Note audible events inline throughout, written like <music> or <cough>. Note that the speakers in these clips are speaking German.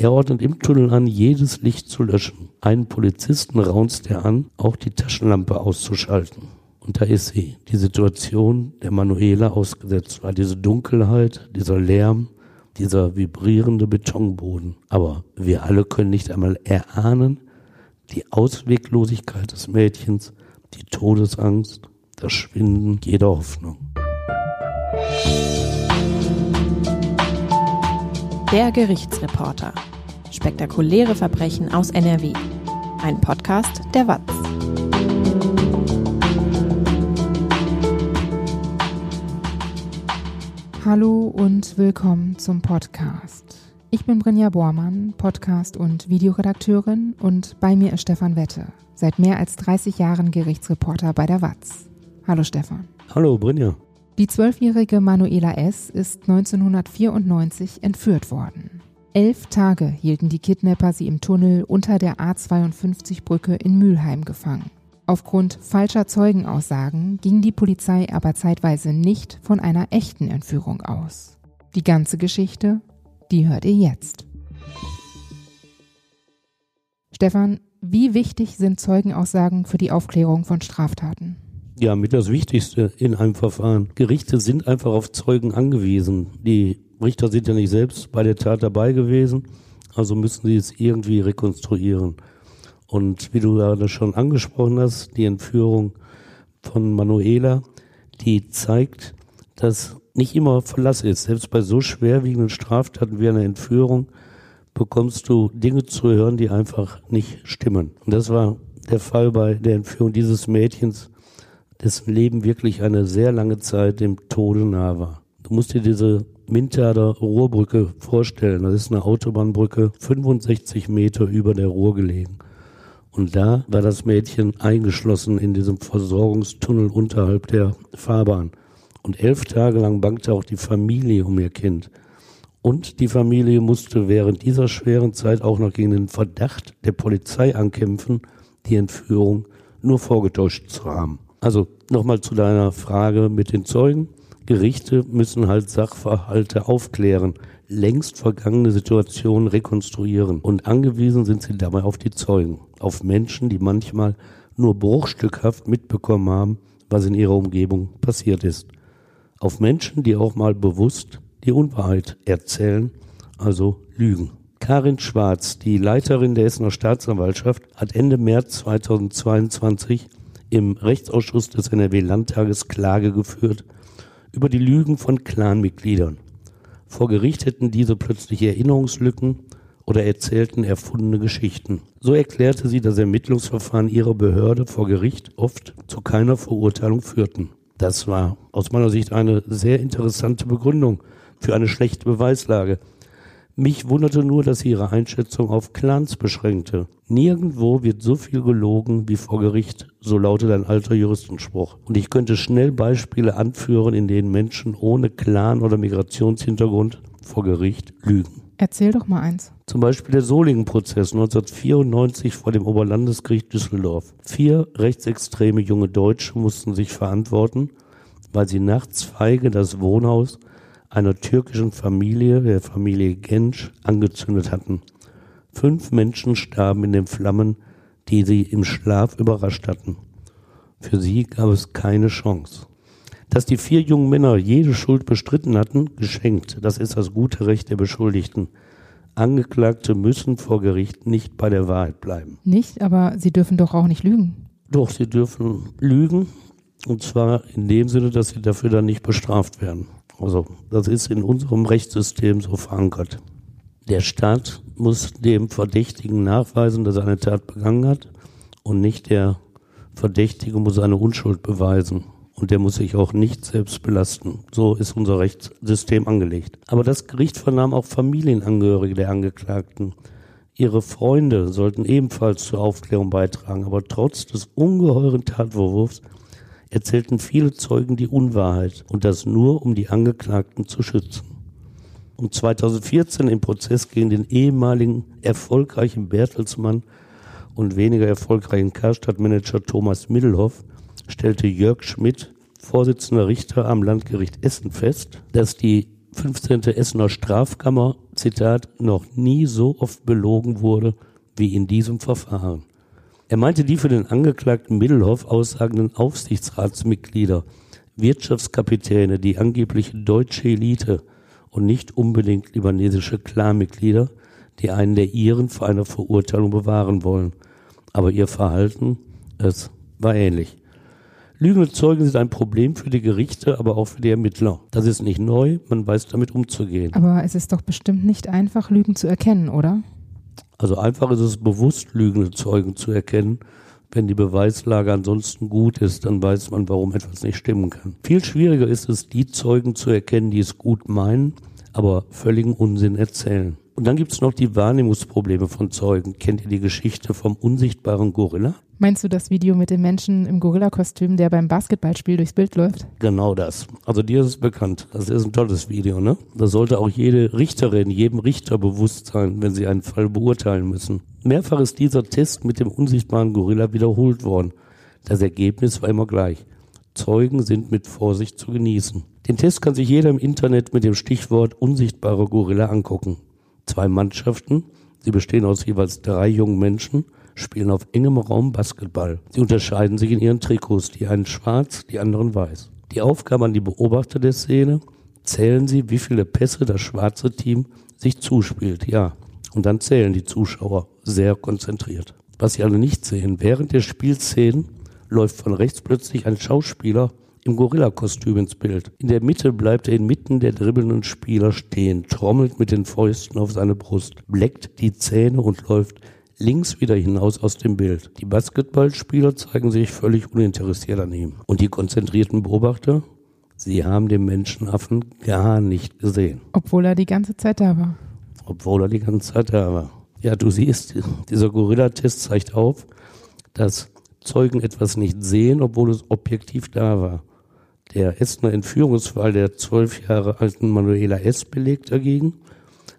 Er ordnet im Tunnel an, jedes Licht zu löschen. Einen Polizisten raunzt er an, auch die Taschenlampe auszuschalten. Und da ist sie, die Situation der Manuela ausgesetzt war, diese Dunkelheit, dieser Lärm, dieser vibrierende Betonboden. Aber wir alle können nicht einmal erahnen, die Ausweglosigkeit des Mädchens, die Todesangst, das Schwinden jeder Hoffnung. Der Gerichtsreporter. Spektakuläre Verbrechen aus NRW. Ein Podcast der WAZ. Hallo und willkommen zum Podcast. Ich bin Brinja Bormann, Podcast- und Videoredakteurin und bei mir ist Stefan Wette, seit mehr als 30 Jahren Gerichtsreporter bei der WAZ. Hallo Stefan. Hallo Brinja. Die zwölfjährige Manuela S. ist 1994 entführt worden. Elf Tage hielten die Kidnapper sie im Tunnel unter der A52-Brücke in Mülheim gefangen. Aufgrund falscher Zeugenaussagen ging die Polizei aber zeitweise nicht von einer echten Entführung aus. Die ganze Geschichte, die hört ihr jetzt. Stefan, wie wichtig sind Zeugenaussagen für die Aufklärung von Straftaten? Ja, mit das Wichtigste in einem Verfahren. Gerichte sind einfach auf Zeugen angewiesen. Die Richter sind ja nicht selbst bei der Tat dabei gewesen, also müssen sie es irgendwie rekonstruieren. Und wie du gerade schon angesprochen hast, die Entführung von Manuela, die zeigt, dass nicht immer Verlass ist. Selbst bei so schwerwiegenden Straftaten wie einer Entführung bekommst du Dinge zu hören, die einfach nicht stimmen. Und das war der Fall bei der Entführung dieses Mädchens dessen Leben wirklich eine sehr lange Zeit dem Tode nahe war. Du musst dir diese Mintader Ruhrbrücke vorstellen. Das ist eine Autobahnbrücke, 65 Meter über der Ruhr gelegen. Und da war das Mädchen eingeschlossen in diesem Versorgungstunnel unterhalb der Fahrbahn. Und elf Tage lang bangte auch die Familie um ihr Kind. Und die Familie musste während dieser schweren Zeit auch noch gegen den Verdacht der Polizei ankämpfen, die Entführung nur vorgetäuscht zu haben. Also nochmal zu deiner Frage mit den Zeugen. Gerichte müssen halt Sachverhalte aufklären, längst vergangene Situationen rekonstruieren und angewiesen sind sie dabei auf die Zeugen, auf Menschen, die manchmal nur bruchstückhaft mitbekommen haben, was in ihrer Umgebung passiert ist. Auf Menschen, die auch mal bewusst die Unwahrheit erzählen, also lügen. Karin Schwarz, die Leiterin der Essener Staatsanwaltschaft, hat Ende März 2022 im Rechtsausschuss des NRW-Landtages Klage geführt über die Lügen von Clanmitgliedern. Vor Gericht hätten diese plötzlich Erinnerungslücken oder erzählten erfundene Geschichten. So erklärte sie, dass Ermittlungsverfahren ihrer Behörde vor Gericht oft zu keiner Verurteilung führten. Das war aus meiner Sicht eine sehr interessante Begründung für eine schlechte Beweislage. Mich wunderte nur, dass sie ihre Einschätzung auf Clans beschränkte. Nirgendwo wird so viel gelogen wie vor Gericht, so lautet ein alter Juristenspruch. Und ich könnte schnell Beispiele anführen, in denen Menschen ohne Clan oder Migrationshintergrund vor Gericht lügen. Erzähl doch mal eins. Zum Beispiel der Solingen-Prozess 1994 vor dem Oberlandesgericht Düsseldorf. Vier rechtsextreme junge Deutsche mussten sich verantworten, weil sie nachts feige das Wohnhaus einer türkischen Familie, der Familie Gensch, angezündet hatten. Fünf Menschen starben in den Flammen, die sie im Schlaf überrascht hatten. Für sie gab es keine Chance. Dass die vier jungen Männer jede Schuld bestritten hatten, geschenkt. Das ist das gute Recht der Beschuldigten. Angeklagte müssen vor Gericht nicht bei der Wahrheit bleiben. Nicht, aber sie dürfen doch auch nicht lügen. Doch, sie dürfen lügen. Und zwar in dem Sinne, dass sie dafür dann nicht bestraft werden. Also das ist in unserem Rechtssystem so verankert. Der Staat muss dem Verdächtigen nachweisen, dass er eine Tat begangen hat und nicht der Verdächtige muss seine Unschuld beweisen. Und der muss sich auch nicht selbst belasten. So ist unser Rechtssystem angelegt. Aber das Gericht vernahm auch Familienangehörige der Angeklagten. Ihre Freunde sollten ebenfalls zur Aufklärung beitragen, aber trotz des ungeheuren Tatvorwurfs erzählten viele Zeugen die Unwahrheit und das nur, um die Angeklagten zu schützen. Um 2014 im Prozess gegen den ehemaligen erfolgreichen Bertelsmann und weniger erfolgreichen Karstadtmanager Thomas Middelhoff stellte Jörg Schmidt, Vorsitzender Richter am Landgericht Essen, fest, dass die 15. Essener Strafkammer Zitat, noch nie so oft belogen wurde wie in diesem Verfahren. Er meinte die für den Angeklagten Middelhoff aussagenden Aufsichtsratsmitglieder, Wirtschaftskapitäne, die angebliche deutsche Elite und nicht unbedingt libanesische Clanmitglieder, die einen der ihren vor einer Verurteilung bewahren wollen. Aber ihr Verhalten, es war ähnlich. Lügende Zeugen sind ein Problem für die Gerichte, aber auch für die Ermittler. Das ist nicht neu, man weiß damit umzugehen. Aber es ist doch bestimmt nicht einfach, Lügen zu erkennen, oder? Also einfach ist es bewusst, lügende Zeugen zu erkennen. Wenn die Beweislage ansonsten gut ist, dann weiß man, warum etwas nicht stimmen kann. Viel schwieriger ist es, die Zeugen zu erkennen, die es gut meinen, aber völligen Unsinn erzählen. Und dann gibt es noch die Wahrnehmungsprobleme von Zeugen. Kennt ihr die Geschichte vom unsichtbaren Gorilla? Meinst du das Video mit dem Menschen im Gorilla-Kostüm, der beim Basketballspiel durchs Bild läuft? Genau das. Also dir ist es bekannt. Das ist ein tolles Video, ne? Das sollte auch jede Richterin, jedem Richter bewusst sein, wenn sie einen Fall beurteilen müssen. Mehrfach ist dieser Test mit dem unsichtbaren Gorilla wiederholt worden. Das Ergebnis war immer gleich. Zeugen sind mit Vorsicht zu genießen. Den Test kann sich jeder im Internet mit dem Stichwort unsichtbarer Gorilla angucken. Zwei Mannschaften, sie bestehen aus jeweils drei jungen Menschen, spielen auf engem Raum Basketball. Sie unterscheiden sich in ihren Trikots, die einen schwarz, die anderen weiß. Die Aufgabe an die Beobachter der Szene, zählen sie, wie viele Pässe das schwarze Team sich zuspielt, ja. Und dann zählen die Zuschauer sehr konzentriert. Was sie alle nicht sehen, während der Spielszenen läuft von rechts plötzlich ein Schauspieler im Gorilla-Kostüm ins Bild. In der Mitte bleibt er inmitten der dribbelnden Spieler stehen, trommelt mit den Fäusten auf seine Brust, bleckt die Zähne und läuft links wieder hinaus aus dem Bild. Die Basketballspieler zeigen sich völlig uninteressiert an ihm. Und die konzentrierten Beobachter? Sie haben den Menschenaffen gar nicht gesehen. Obwohl er die ganze Zeit da war. Obwohl er die ganze Zeit da war. Ja, du siehst, dieser Gorilla-Test zeigt auf, dass Zeugen etwas nicht sehen, obwohl es objektiv da war. Der Essener Entführungsfall der zwölf Jahre alten Manuela S. belegt dagegen,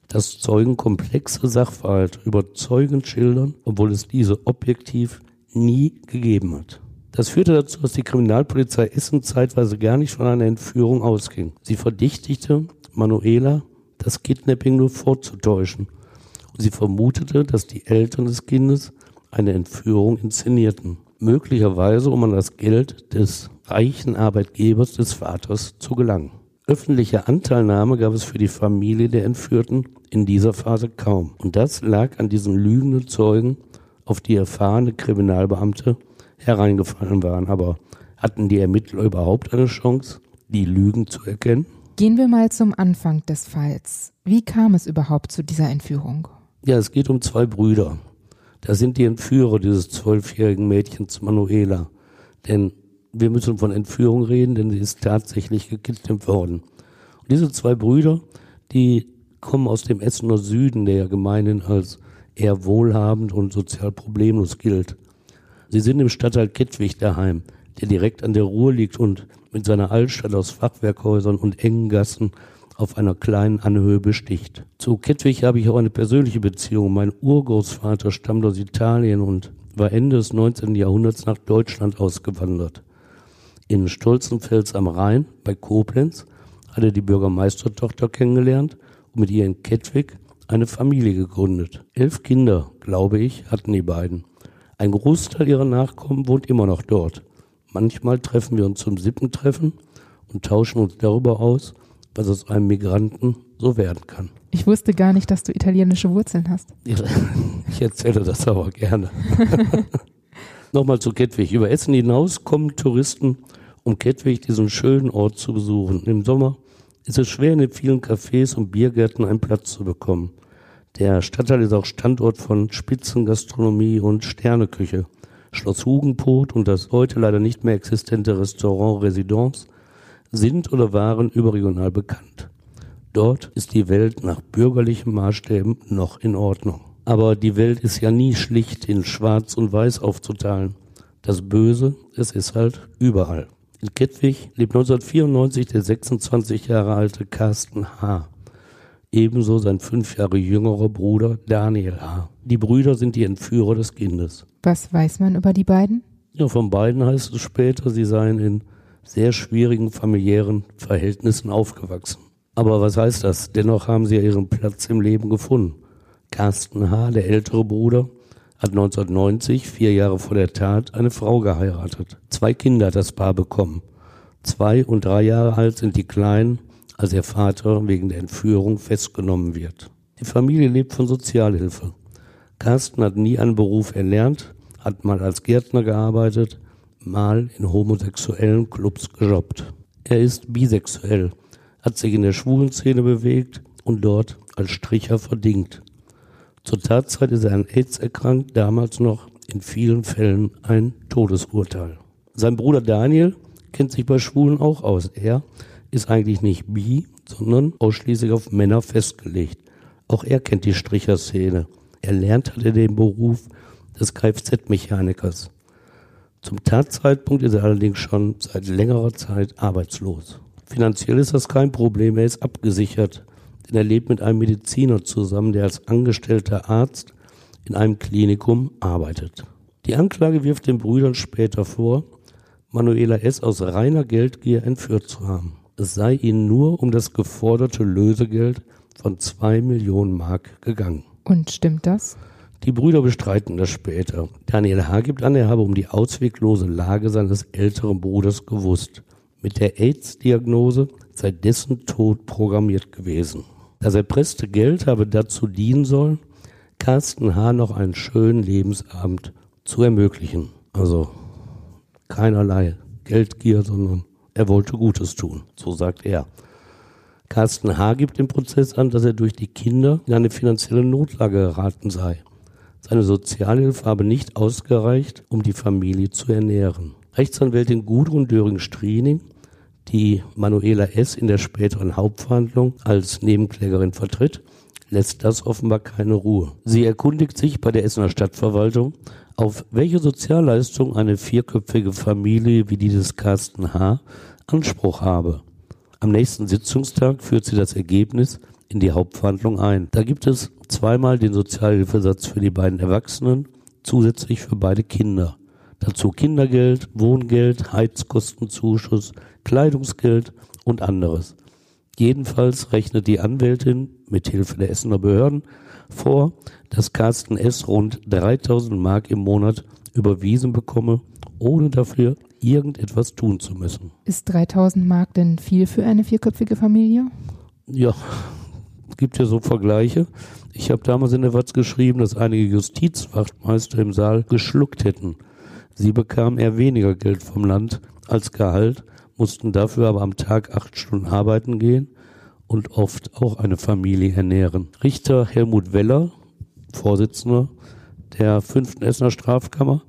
dass Zeugen komplexe Sachverhalte überzeugend schildern, obwohl es diese objektiv nie gegeben hat. Das führte dazu, dass die Kriminalpolizei Essen zeitweise gar nicht von einer Entführung ausging. Sie verdichtete Manuela, das Kidnapping nur vorzutäuschen. Und sie vermutete, dass die Eltern des Kindes eine Entführung inszenierten. Möglicherweise, um an das Geld des reichen Arbeitgebers des Vaters zu gelangen. Öffentliche Anteilnahme gab es für die Familie der Entführten in dieser Phase kaum. Und das lag an diesen lügenden Zeugen, auf die erfahrene Kriminalbeamte hereingefallen waren. Aber hatten die Ermittler überhaupt eine Chance, die Lügen zu erkennen? Gehen wir mal zum Anfang des Falls. Wie kam es überhaupt zu dieser Entführung? Ja, es geht um zwei Brüder. Das sind die Entführer dieses zwölfjährigen Mädchens Manuela. Denn wir müssen von Entführung reden, denn sie ist tatsächlich gekidnappt worden. Und diese zwei Brüder, die kommen aus dem Essener Süden, der ja gemeinhin als eher wohlhabend und sozial problemlos gilt. Sie sind im Stadtteil Kettwig daheim, der direkt an der Ruhr liegt und mit seiner Altstadt aus Fachwerkhäusern und engen Gassen auf einer kleinen Anhöhe besticht. Zu Kettwig habe ich auch eine persönliche Beziehung. Mein Urgroßvater stammt aus Italien und war Ende des 19. Jahrhunderts nach Deutschland ausgewandert in Stolzenfels am Rhein bei Koblenz hat er die Bürgermeistertochter kennengelernt und mit ihr in Kettwig eine Familie gegründet. Elf Kinder, glaube ich, hatten die beiden. Ein Großteil ihrer Nachkommen wohnt immer noch dort. Manchmal treffen wir uns zum Sippentreffen und tauschen uns darüber aus, was aus einem Migranten so werden kann. Ich wusste gar nicht, dass du italienische Wurzeln hast. <laughs> Ich erzähle das aber gerne. <laughs> Nochmal zu Kettwig. Über Essen hinaus kommen Touristen um Kettwig diesen schönen Ort zu besuchen. Im Sommer ist es schwer, in den vielen Cafés und Biergärten einen Platz zu bekommen. Der Stadtteil ist auch Standort von Spitzengastronomie und Sterneküche. Schloss Hugenpot und das heute leider nicht mehr existente Restaurant Residence sind oder waren überregional bekannt. Dort ist die Welt nach bürgerlichen Maßstäben noch in Ordnung. Aber die Welt ist ja nie schlicht in Schwarz und Weiß aufzuteilen. Das Böse, es ist halt überall. In Kettwig lebt 1994 der 26 Jahre alte Carsten H. Ebenso sein fünf Jahre jüngerer Bruder Daniel H. Die Brüder sind die Entführer des Kindes. Was weiß man über die beiden? Ja, von beiden heißt es später, sie seien in sehr schwierigen familiären Verhältnissen aufgewachsen. Aber was heißt das? Dennoch haben sie ja ihren Platz im Leben gefunden. Carsten H., der ältere Bruder, hat 1990, vier Jahre vor der Tat, eine Frau geheiratet. Zwei Kinder hat das Paar bekommen. Zwei und drei Jahre alt sind die Kleinen, als ihr Vater wegen der Entführung festgenommen wird. Die Familie lebt von Sozialhilfe. Carsten hat nie einen Beruf erlernt, hat mal als Gärtner gearbeitet, mal in homosexuellen Clubs gejobbt. Er ist bisexuell, hat sich in der schwulen Szene bewegt und dort als Stricher verdingt. Zur Tatzeit ist er an AIDS erkrankt, damals noch in vielen Fällen ein Todesurteil. Sein Bruder Daniel kennt sich bei Schwulen auch aus. Er ist eigentlich nicht bi, sondern ausschließlich auf Männer festgelegt. Auch er kennt die Stricherszene. Erlernt hat er den Beruf des Kfz-Mechanikers. Zum Tatzeitpunkt ist er allerdings schon seit längerer Zeit arbeitslos. Finanziell ist das kein Problem, er ist abgesichert, denn er lebt mit einem Mediziner zusammen, der als angestellter Arzt in einem Klinikum arbeitet. Die Anklage wirft den Brüdern später vor, Manuela S. aus reiner Geldgier entführt zu haben. Es sei ihnen nur um das geforderte Lösegeld von zwei Millionen Mark gegangen. Und stimmt das? Die Brüder bestreiten das später. Daniel H. gibt an, er habe um die ausweglose Lage seines älteren Bruders gewusst. Mit der AIDS-Diagnose sei dessen Tod programmiert gewesen. Das erpresste Geld habe dazu dienen sollen, Carsten H. noch einen schönen Lebensabend zu ermöglichen. Also keinerlei Geldgier, sondern er wollte Gutes tun, so sagt er. Carsten H. gibt im Prozess an, dass er durch die Kinder in eine finanzielle Notlage geraten sei. Seine Sozialhilfe habe nicht ausgereicht, um die Familie zu ernähren. Rechtsanwältin Gudrun Döring-Striening, die Manuela S. in der späteren Hauptverhandlung als Nebenklägerin vertritt, lässt das offenbar keine Ruhe. Sie erkundigt sich bei der Essener Stadtverwaltung, auf welche Sozialleistung eine vierköpfige Familie wie die des Carsten H. Anspruch habe. Am nächsten Sitzungstag führt sie das Ergebnis in die Hauptverhandlung ein. Da gibt es zweimal den Sozialhilfesatz für die beiden Erwachsenen, zusätzlich für beide Kinder. Dazu Kindergeld, Wohngeld, Heizkostenzuschuss, Kleidungsgeld und anderes. Jedenfalls rechnet die Anwältin mit Hilfe der Essener Behörden vor, dass Carsten S. rund 3000 Mark im Monat überwiesen bekomme, ohne dafür irgendetwas tun zu müssen. Ist 3000 Mark denn viel für eine vierköpfige Familie? Ja, es gibt ja so Vergleiche. Ich habe damals in der Watz geschrieben, dass einige Justizwachtmeister im Saal geschluckt hätten. Sie bekamen eher weniger Geld vom Land als Gehalt, mussten dafür aber am Tag acht Stunden arbeiten gehen und oft auch eine Familie ernähren. Richter Helmut Weller, Vorsitzender der fünften Essener Strafkammer,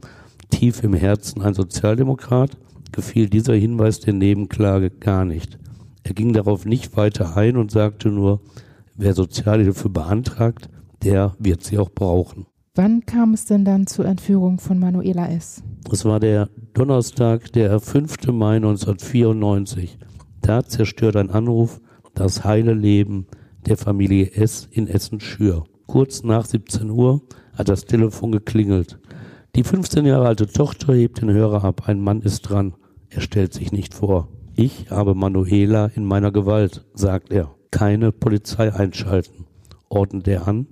tief im Herzen ein Sozialdemokrat, gefiel dieser Hinweis der Nebenklage gar nicht. Er ging darauf nicht weiter ein und sagte nur, wer Sozialhilfe beantragt, der wird sie auch brauchen. Wann kam es denn dann zur Entführung von Manuela S.? Es war der Donnerstag, der 5. Mai 1994. Da zerstört ein Anruf das heile Leben der Familie S. in Essen-Schür. Kurz nach 17 Uhr hat das Telefon geklingelt. Die 15 Jahre alte Tochter hebt den Hörer ab. Ein Mann ist dran. Er stellt sich nicht vor. Ich habe Manuela in meiner Gewalt, sagt er. Keine Polizei einschalten, ordnet er an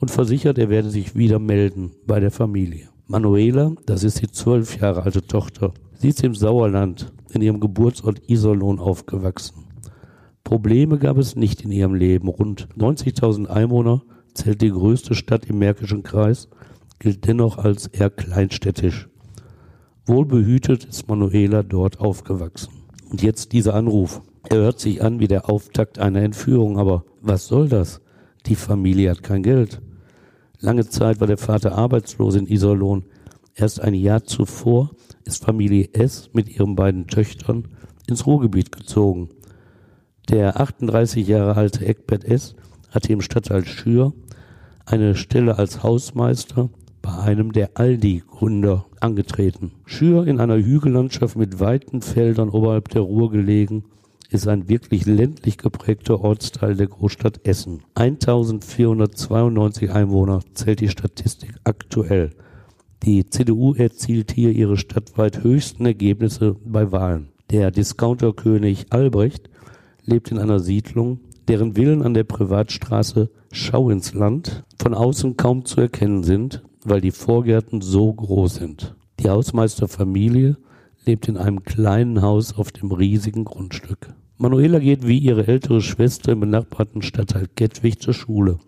und versichert, er werde sich wieder melden bei der Familie. Manuela, das ist die zwölf Jahre alte Tochter. Sie ist im Sauerland in ihrem Geburtsort Iserlohn aufgewachsen. Probleme gab es nicht in ihrem Leben. Rund 90.000 Einwohner zählt die größte Stadt im Märkischen Kreis, gilt dennoch als eher kleinstädtisch. Wohlbehütet ist Manuela dort aufgewachsen. Und jetzt dieser Anruf. Er hört sich an wie der Auftakt einer Entführung, aber was soll das? Die Familie hat kein Geld. Lange Zeit war der Vater arbeitslos in Iserlohn. Erst ein Jahr zuvor ist Familie S mit ihren beiden Töchtern ins Ruhrgebiet gezogen. Der 38 Jahre alte Eckbert S. hatte im Stadtteil Schür eine Stelle als Hausmeister bei einem der Aldi-Gründer angetreten. Schür in einer Hügellandschaft mit weiten Feldern oberhalb der Ruhr gelegen, ist ein wirklich ländlich geprägter Ortsteil der Großstadt Essen. 1492 Einwohner zählt die Statistik aktuell. Die CDU erzielt hier ihre stadtweit höchsten Ergebnisse bei Wahlen. Der Discounterkönig Albrecht lebt in einer Siedlung deren Villen an der Privatstraße Schau ins Land von außen kaum zu erkennen sind, weil die Vorgärten so groß sind. Die Hausmeisterfamilie lebt in einem kleinen Haus auf dem riesigen Grundstück. Manuela geht wie ihre ältere Schwester im benachbarten Stadtteil Kettwig zur Schule.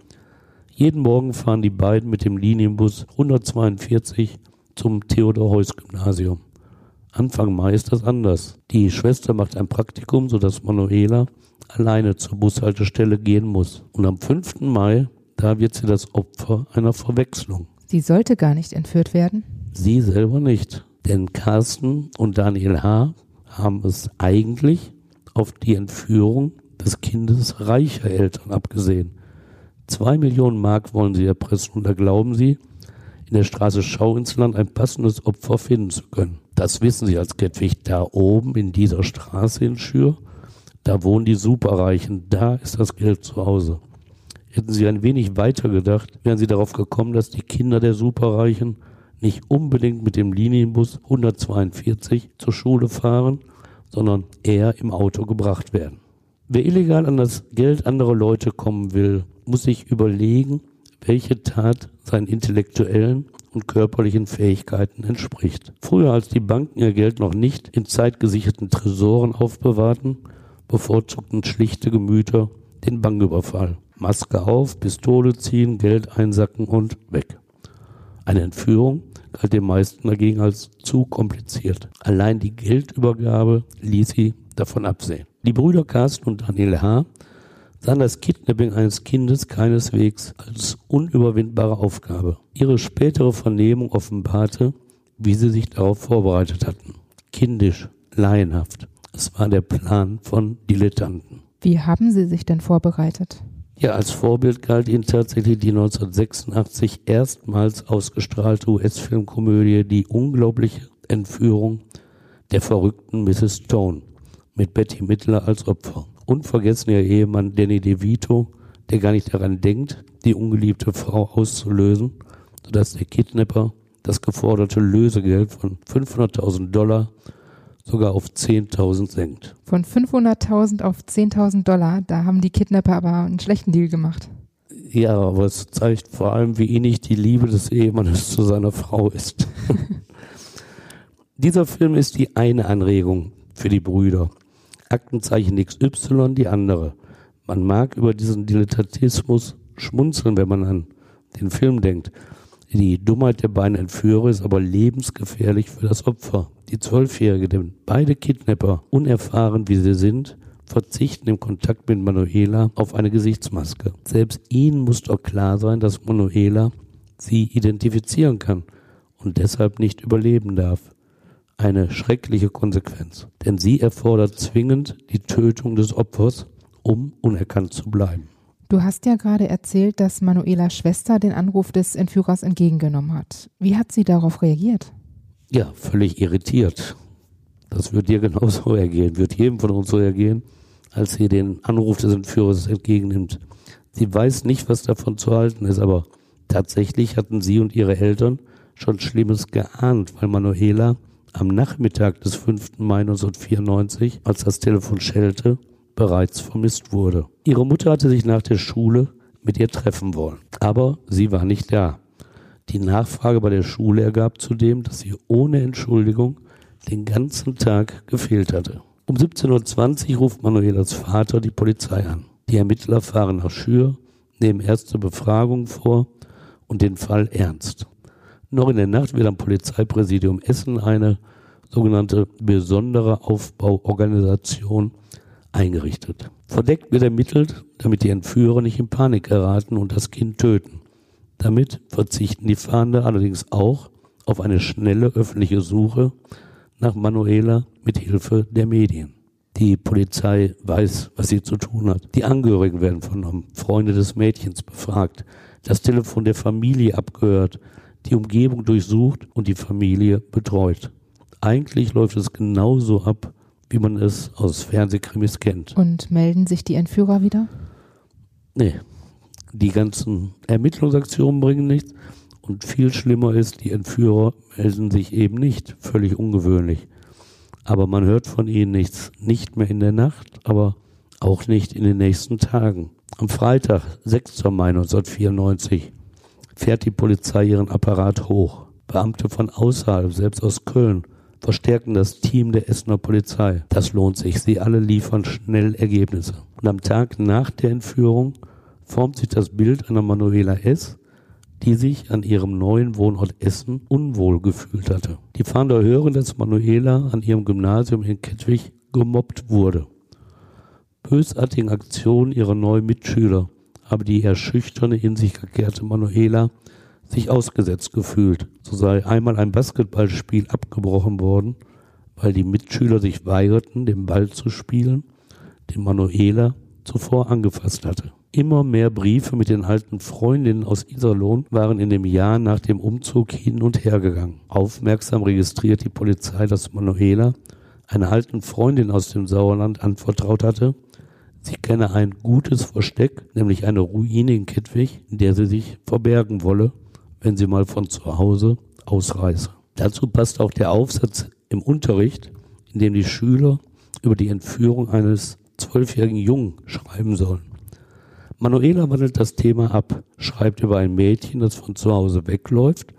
Jeden Morgen fahren die beiden mit dem Linienbus 142 zum Theodor-Heuss-Gymnasium. Anfang Mai ist das anders. Die Schwester macht ein Praktikum, sodass Manuela alleine zur Bushaltestelle gehen muss. Und am 5. Mai, da wird sie das Opfer einer Verwechslung. Sie sollte gar nicht entführt werden? Sie selber nicht. Denn Carsten und Daniel H. haben es eigentlich auf die Entführung des Kindes reicher Eltern abgesehen. Zwei Millionen Mark wollen sie erpressen und da glauben sie, in der Straße Schau ins Land ein passendes Opfer finden zu können. Das wissen sie als Kettwig. Da oben in dieser Straße in Schür, da wohnen die Superreichen, da ist das Geld zu Hause. Hätten sie ein wenig weiter gedacht, wären sie darauf gekommen, dass die Kinder der Superreichen nicht unbedingt mit dem Linienbus 142 zur Schule fahren, sondern eher im Auto gebracht werden. Wer illegal an das Geld anderer Leute kommen will, muss sich überlegen, welche Tat seinen intellektuellen und körperlichen Fähigkeiten entspricht. Früher, als die Banken ihr Geld noch nicht in zeitgesicherten Tresoren aufbewahrten, bevorzugten schlichte Gemüter den Banküberfall. Maske auf, Pistole ziehen, Geld einsacken und weg. Eine Entführung galt den meisten dagegen als zu kompliziert. Allein die Geldübergabe ließ sie davon absehen. Die Brüder Carsten und Daniel H. sahen das Kidnapping eines Kindes keineswegs als unüberwindbare Aufgabe. Ihre spätere Vernehmung offenbarte, wie sie sich darauf vorbereitet hatten. Kindisch, laienhaft. Es war der Plan von Dilettanten. Wie haben Sie sich denn vorbereitet? Ja, als Vorbild galt ihnen tatsächlich die 1986 erstmals ausgestrahlte US-Filmkomödie Die unglaubliche Entführung der verrückten Mrs. Stone mit Betty Midler als Opfer. Unvergessen ihr Ehemann Danny DeVito, der gar nicht daran denkt, die ungeliebte Frau auszulösen, sodass der Kidnapper das geforderte Lösegeld von 500.000 Dollar sogar auf 10.000 senkt. Von 500.000 auf 10.000 Dollar, da haben die Kidnapper aber einen schlechten Deal gemacht. Ja, aber es zeigt vor allem, wie innig die Liebe des Ehemannes zu seiner Frau ist. <laughs> Dieser Film ist die eine Anregung für die Brüder. Aktenzeichen XY die andere. Man mag über diesen Dilettantismus schmunzeln, wenn man an den Film denkt. Die Dummheit der beiden Entführer ist aber lebensgefährlich für das Opfer. Die Zwölfjährige, denn beide Kidnapper, unerfahren wie sie sind, verzichten im Kontakt mit Manuela auf eine Gesichtsmaske. Selbst ihnen muss doch klar sein, dass Manuela sie identifizieren kann und deshalb nicht überleben darf. Eine schreckliche Konsequenz, denn sie erfordert zwingend die Tötung des Opfers, um unerkannt zu bleiben. Du hast ja gerade erzählt, dass Manuelas Schwester den Anruf des Entführers entgegengenommen hat. Wie hat sie darauf reagiert? Ja, völlig irritiert. Das wird dir <laughs> genauso ergehen, wird jedem von uns so ergehen, als sie den Anruf des Entführers entgegennimmt. Sie weiß nicht, was davon zu halten ist, aber tatsächlich hatten sie und ihre Eltern schon Schlimmes geahnt, weil Manuela am Nachmittag des 5. Mai 1994, als das Telefon schellte, bereits vermisst wurde. Ihre Mutter hatte sich nach der Schule mit ihr treffen wollen, aber sie war nicht da. Die Nachfrage bei der Schule ergab zudem, dass sie ohne Entschuldigung den ganzen Tag gefehlt hatte. Um 17.20 Uhr ruft Manuelas Vater die Polizei an. Die Ermittler fahren nach Schür, nehmen erste Befragungen vor und den Fall ernst. Noch in der Nacht wird am Polizeipräsidium Essen eine sogenannte besondere Aufbauorganisation eingerichtet. Verdeckt wird ermittelt, damit die Entführer nicht in Panik geraten und das Kind töten. Damit verzichten die Fahnder allerdings auch auf eine schnelle öffentliche Suche nach Manuela mit Hilfe der Medien. Die Polizei weiß, was sie zu tun hat. Die Angehörigen werden vernommen, Freunde des Mädchens befragt, das Telefon der Familie abgehört, die Umgebung durchsucht und die Familie betreut. Eigentlich läuft es genauso ab, wie man es aus Fernsehkrimis kennt. Und melden sich die Entführer wieder? Nee, die ganzen Ermittlungsaktionen bringen nichts. Und viel schlimmer ist, die Entführer melden sich eben nicht. Völlig ungewöhnlich. Aber man hört von ihnen nichts. Nicht mehr in der Nacht, aber Auch nicht in den nächsten Tagen. Am Freitag, 6. Mai 1994, fährt die Polizei ihren Apparat hoch. Beamte von außerhalb, selbst aus Köln, verstärken das Team der Essener Polizei. Das lohnt sich. Sie alle liefern schnell Ergebnisse. Und am Tag nach der Entführung formt sich das Bild einer Manuela S., die sich an ihrem neuen Wohnort Essen unwohl gefühlt hatte. Die Fahnder hören, dass Manuela an ihrem Gymnasium in Kettwig gemobbt wurde. Bösartigen Aktionen ihrer neuen Mitschüler habe die eher in sich gekehrte Manuela sich ausgesetzt gefühlt. So sei einmal ein Basketballspiel abgebrochen worden, weil die Mitschüler sich weigerten, den Ball zu spielen, den Manuela zuvor angefasst hatte. Immer mehr Briefe mit den alten Freundinnen aus Iserlohn waren in dem Jahr nach dem Umzug hin und her gegangen. Aufmerksam registriert die Polizei, dass Manuela einer alten Freundin aus dem Sauerland anvertraut hatte, sie kenne ein gutes Versteck, nämlich eine Ruine in Kettwig, in der sie sich verbergen wolle, wenn sie mal von zu Hause ausreise. Dazu passt auch der Aufsatz im Unterricht, in dem die Schüler über die Entführung eines zwölfjährigen Jungen schreiben sollen. Manuela wandelt das Thema ab, schreibt über ein Mädchen, das von zu Hause wegläuft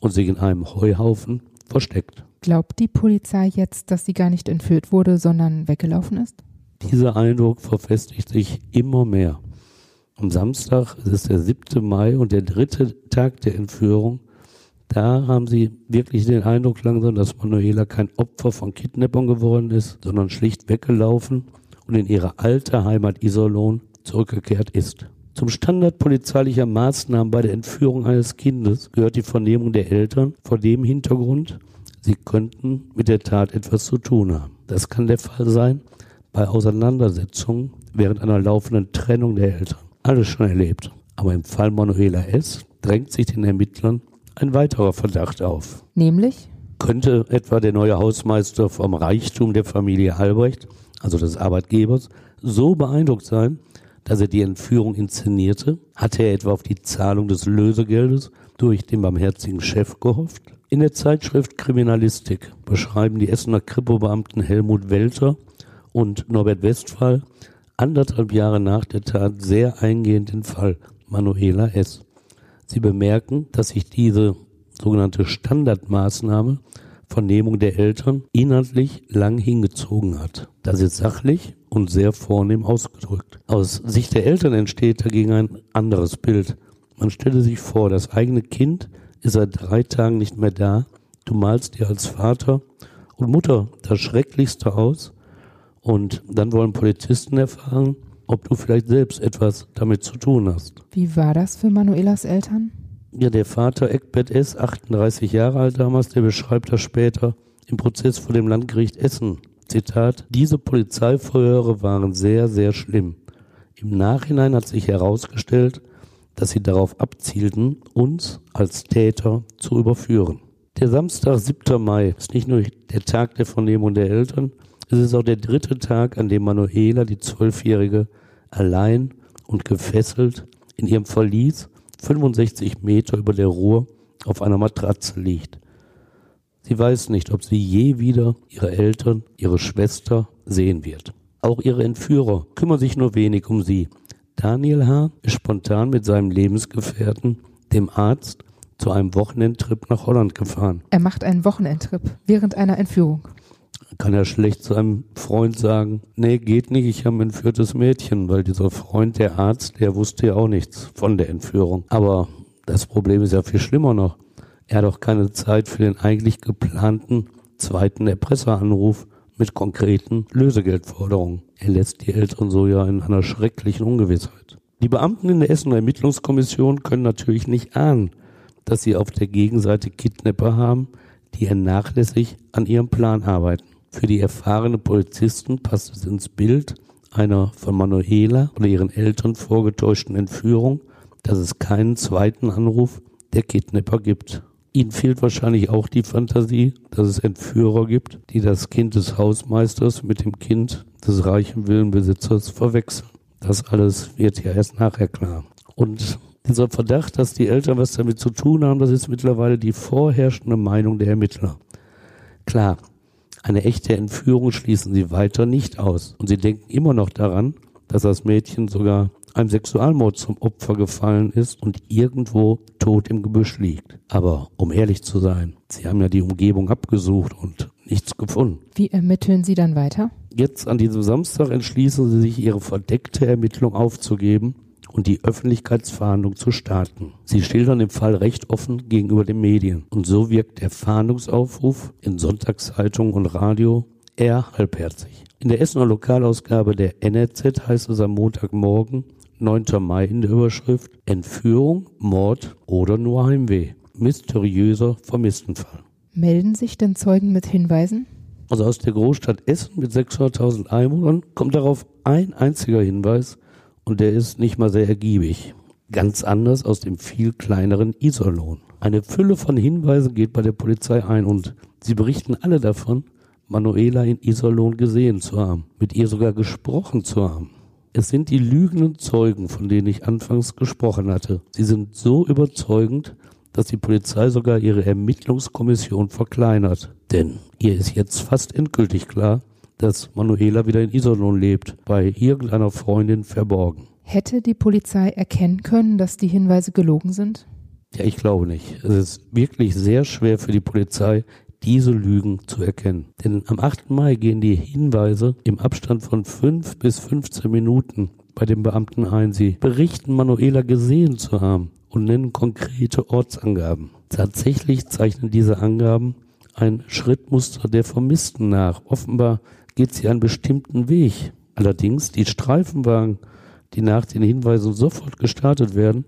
und sich in einem Heuhaufen versteckt. Glaubt die Polizei jetzt, dass sie gar nicht entführt wurde, sondern weggelaufen ist? Dieser Eindruck verfestigt sich immer mehr. Am Samstag, es ist der 7. Mai und der dritte Tag der Entführung, da haben sie wirklich den Eindruck langsam, dass Manuela kein Opfer von Kidnappern geworden ist, sondern schlicht weggelaufen und in ihre alte Heimat Iserlohn zurückgekehrt ist. Zum Standard polizeilicher Maßnahmen bei der Entführung eines Kindes gehört die Vernehmung der Eltern vor dem Hintergrund, sie könnten mit der Tat etwas zu tun haben. Das kann der Fall sein bei Auseinandersetzungen während einer laufenden Trennung der Eltern. Alles schon erlebt. Aber im Fall Manuela S. drängt sich den Ermittlern ein weiterer Verdacht auf. Nämlich? Könnte etwa der neue Hausmeister vom Reichtum der Familie Albrecht, also des Arbeitgebers, so beeindruckt sein, dass er die Entführung inszenierte? Hatte er etwa auf die Zahlung des Lösegeldes durch den barmherzigen Chef gehofft? In der Zeitschrift Kriminalistik beschreiben die Essener Kripo-Beamten Helmut Welter und Norbert Westphal anderthalb Jahre nach der Tat sehr eingehend den Fall Manuela S. Sie bemerken, dass sich diese sogenannte Standardmaßnahme Vernehmung der Eltern inhaltlich lang hingezogen hat. Das ist sachlich und sehr vornehm ausgedrückt. Aus Sicht der Eltern entsteht dagegen ein anderes Bild. Man stelle sich vor, das eigene Kind ist seit drei Tagen nicht mehr da, du malst dir als Vater und Mutter das Schrecklichste aus und dann wollen Polizisten erfahren, ob du vielleicht selbst etwas damit zu tun hast. Wie war das für Manuelas Eltern? Ja, der Vater Eckbert S., 38 Jahre alt damals, der beschreibt das später im Prozess vor dem Landgericht Essen. Zitat, diese Polizeiverhöre waren sehr, sehr schlimm. Im Nachhinein hat sich herausgestellt, dass sie darauf abzielten, uns als Täter zu überführen. Der Samstag, 7. Mai, ist nicht nur der Tag der Vernehmung der Eltern, es ist auch der dritte Tag, an dem Manuela, die Zwölfjährige, allein und gefesselt in ihrem Verlies 65 Meter über der Ruhr auf einer Matratze liegt. Sie weiß nicht, ob sie je wieder ihre Eltern, ihre Schwester sehen wird. Auch ihre Entführer kümmern sich nur wenig um sie. Daniel H. ist spontan mit seinem Lebensgefährten, dem Arzt, zu einem Wochenendtrip nach Holland gefahren. Er macht einen Wochenendtrip während einer Entführung. Kann er schlecht zu einem Freund sagen, nee, geht nicht, ich habe ein entführtes Mädchen, weil dieser Freund, der Arzt, der wusste ja auch nichts von der Entführung. Aber das Problem ist ja viel schlimmer noch. Er hat auch keine Zeit für den eigentlich geplanten zweiten Erpresseranruf mit konkreten Lösegeldforderungen. Er lässt die Eltern so ja in einer schrecklichen Ungewissheit. Die Beamten in der Essener Ermittlungskommission können natürlich nicht ahnen, dass sie auf der Gegenseite Kidnapper haben, die er nachlässig an ihrem Plan arbeiten. Für die erfahrenen Polizisten passt es ins Bild einer von Manuela oder ihren Eltern vorgetäuschten Entführung, dass es keinen zweiten Anruf der Kidnapper gibt. Ihnen fehlt wahrscheinlich auch die Fantasie, dass es Entführer gibt, die das Kind des Hausmeisters mit dem Kind des reichen Villenbesitzers verwechseln. Das alles wird ja erst nachher klar. Und dieser Verdacht, dass die Eltern was damit zu tun haben, das ist mittlerweile die vorherrschende Meinung der Ermittler. Klar, eine echte Entführung schließen sie weiter nicht aus. Und sie denken immer noch daran, dass das Mädchen sogar einem Sexualmord zum Opfer gefallen ist und irgendwo tot im Gebüsch liegt. Aber um ehrlich zu sein, sie haben ja die Umgebung abgesucht und nichts gefunden. Wie ermitteln Sie dann weiter? Jetzt an diesem Samstag entschließen sie sich, ihre verdeckte Ermittlung aufzugeben und die Öffentlichkeitsfahndung zu starten. Sie schildern den Fall recht offen gegenüber den Medien. Und so wirkt der Fahndungsaufruf in Sonntagszeitungen und Radio eher halbherzig. In der Essener Lokalausgabe der NRZ heißt es am Montagmorgen, 9. Mai in der Überschrift Entführung, Mord oder nur Heimweh. Mysteriöser Vermisstenfall. Melden sich denn Zeugen mit Hinweisen? Also aus der Großstadt Essen mit 600.000 Einwohnern kommt darauf ein einziger Hinweis und der ist nicht mal sehr ergiebig. Ganz anders aus dem viel kleineren Iserlohn. Eine Fülle von Hinweisen geht bei der Polizei ein und sie berichten alle davon, Manuela in Iserlohn gesehen zu haben, mit ihr sogar gesprochen zu haben. Es sind die lügenden Zeugen, von denen ich anfangs gesprochen hatte. Sie sind so überzeugend, dass die Polizei sogar ihre Ermittlungskommission verkleinert. Denn ihr ist jetzt fast endgültig klar, dass Manuela wieder in Iserlohn lebt, bei irgendeiner Freundin verborgen. Hätte die Polizei erkennen können, dass die Hinweise gelogen sind? Ja, ich glaube nicht. Es ist wirklich sehr schwer für die Polizei, diese Lügen zu erkennen. Denn am 8. Mai gehen die Hinweise im Abstand von 5 bis 15 Minuten bei den Beamten ein. Sie berichten, Manuela gesehen zu haben und nennen konkrete Ortsangaben. Tatsächlich zeichnen diese Angaben ein Schrittmuster der Vermissten nach. Offenbar geht sie einen bestimmten Weg. Allerdings die Streifenwagen, die nach den Hinweisen sofort gestartet werden,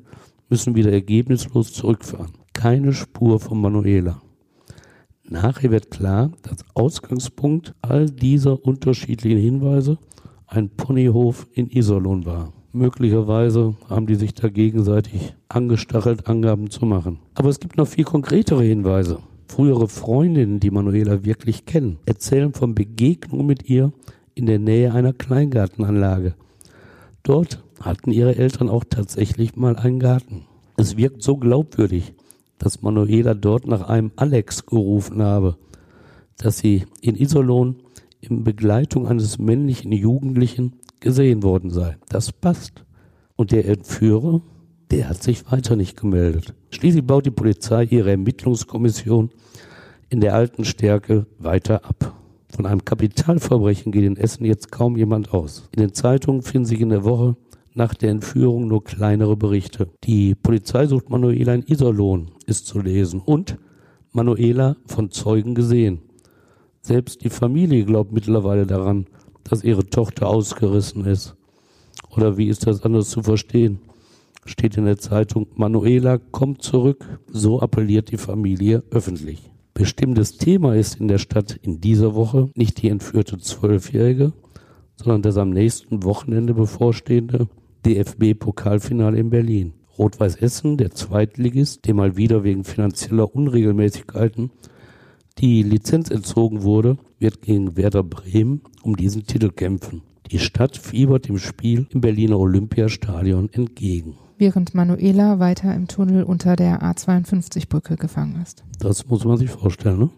müssen wieder ergebnislos zurückfahren. Keine Spur von Manuela. Nachher wird klar, dass Ausgangspunkt all dieser unterschiedlichen Hinweise ein Ponyhof in Iserlohn war. Möglicherweise haben die sich da gegenseitig angestachelt, Angaben zu machen. Aber es gibt noch viel konkretere Hinweise. Frühere Freundinnen, die Manuela wirklich kennen, erzählen von Begegnungen mit ihr in der Nähe einer Kleingartenanlage. Dort hatten ihre Eltern auch tatsächlich mal einen Garten. Es wirkt so glaubwürdig, dass Manuela dort nach einem Alex gerufen habe, dass sie in Iserlohn in Begleitung eines männlichen Jugendlichen gesehen worden sei. Das passt. Und der Entführer, der hat sich weiter nicht gemeldet. Schließlich baut die Polizei ihre Ermittlungskommission in der alten Stärke weiter ab. Von einem Kapitalverbrechen geht in Essen jetzt kaum jemand aus. In den Zeitungen finden sich in der Woche nach der Entführung nur kleinere Berichte. Die Polizei sucht Manuela in Iserlohn, ist zu lesen. Und Manuela von Zeugen gesehen. Selbst die Familie glaubt mittlerweile daran, dass ihre Tochter ausgerissen ist. Oder wie ist das anders zu verstehen? Steht in der Zeitung, Manuela kommt zurück. So appelliert die Familie öffentlich. Bestimmtes Thema ist in der Stadt in dieser Woche nicht die entführte Zwölfjährige, sondern das am nächsten Wochenende bevorstehende DFB-Pokalfinale in Berlin. Rot-Weiß Essen, der Zweitligist, dem mal wieder wegen finanzieller Unregelmäßigkeiten die Lizenz entzogen wurde, wird gegen Werder Bremen um diesen Titel kämpfen. Die Stadt fiebert dem Spiel im Berliner Olympiastadion entgegen. Während Manuela weiter im Tunnel unter der A52-Brücke gefangen ist. Das muss man sich vorstellen, ne?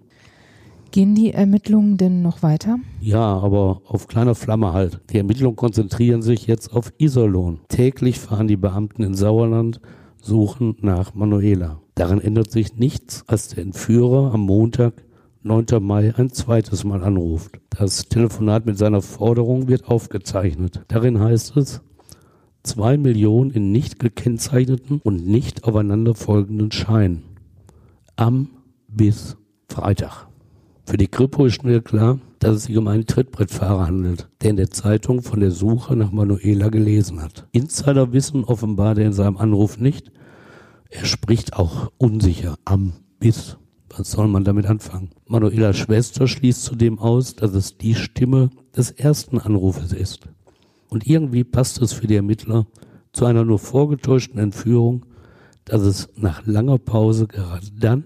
Gehen die Ermittlungen denn noch weiter? Ja, aber auf kleiner Flamme halt. Die Ermittlungen konzentrieren sich jetzt auf Iserlohn. Täglich fahren die Beamten in Sauerland, suchen nach Manuela. Daran ändert sich nichts, als der Entführer am Montag 9. Mai ein zweites Mal anruft. Das Telefonat mit seiner Forderung wird aufgezeichnet. Darin heißt es, zwei Millionen in nicht gekennzeichneten und nicht aufeinanderfolgenden Scheinen. Am bis Freitag. Für die Kripo ist schnell klar, dass es sich um einen Trittbrettfahrer handelt, der in der Zeitung von der Suche nach Manuela gelesen hat. Insider wissen offenbar der in seinem Anruf nicht. Er spricht auch unsicher am bis was soll man damit anfangen? Manuelas Schwester schließt zudem aus, dass es die Stimme des ersten Anrufes ist. Und irgendwie passt es für die Ermittler zu einer nur vorgetäuschten Entführung, dass es nach langer Pause gerade dann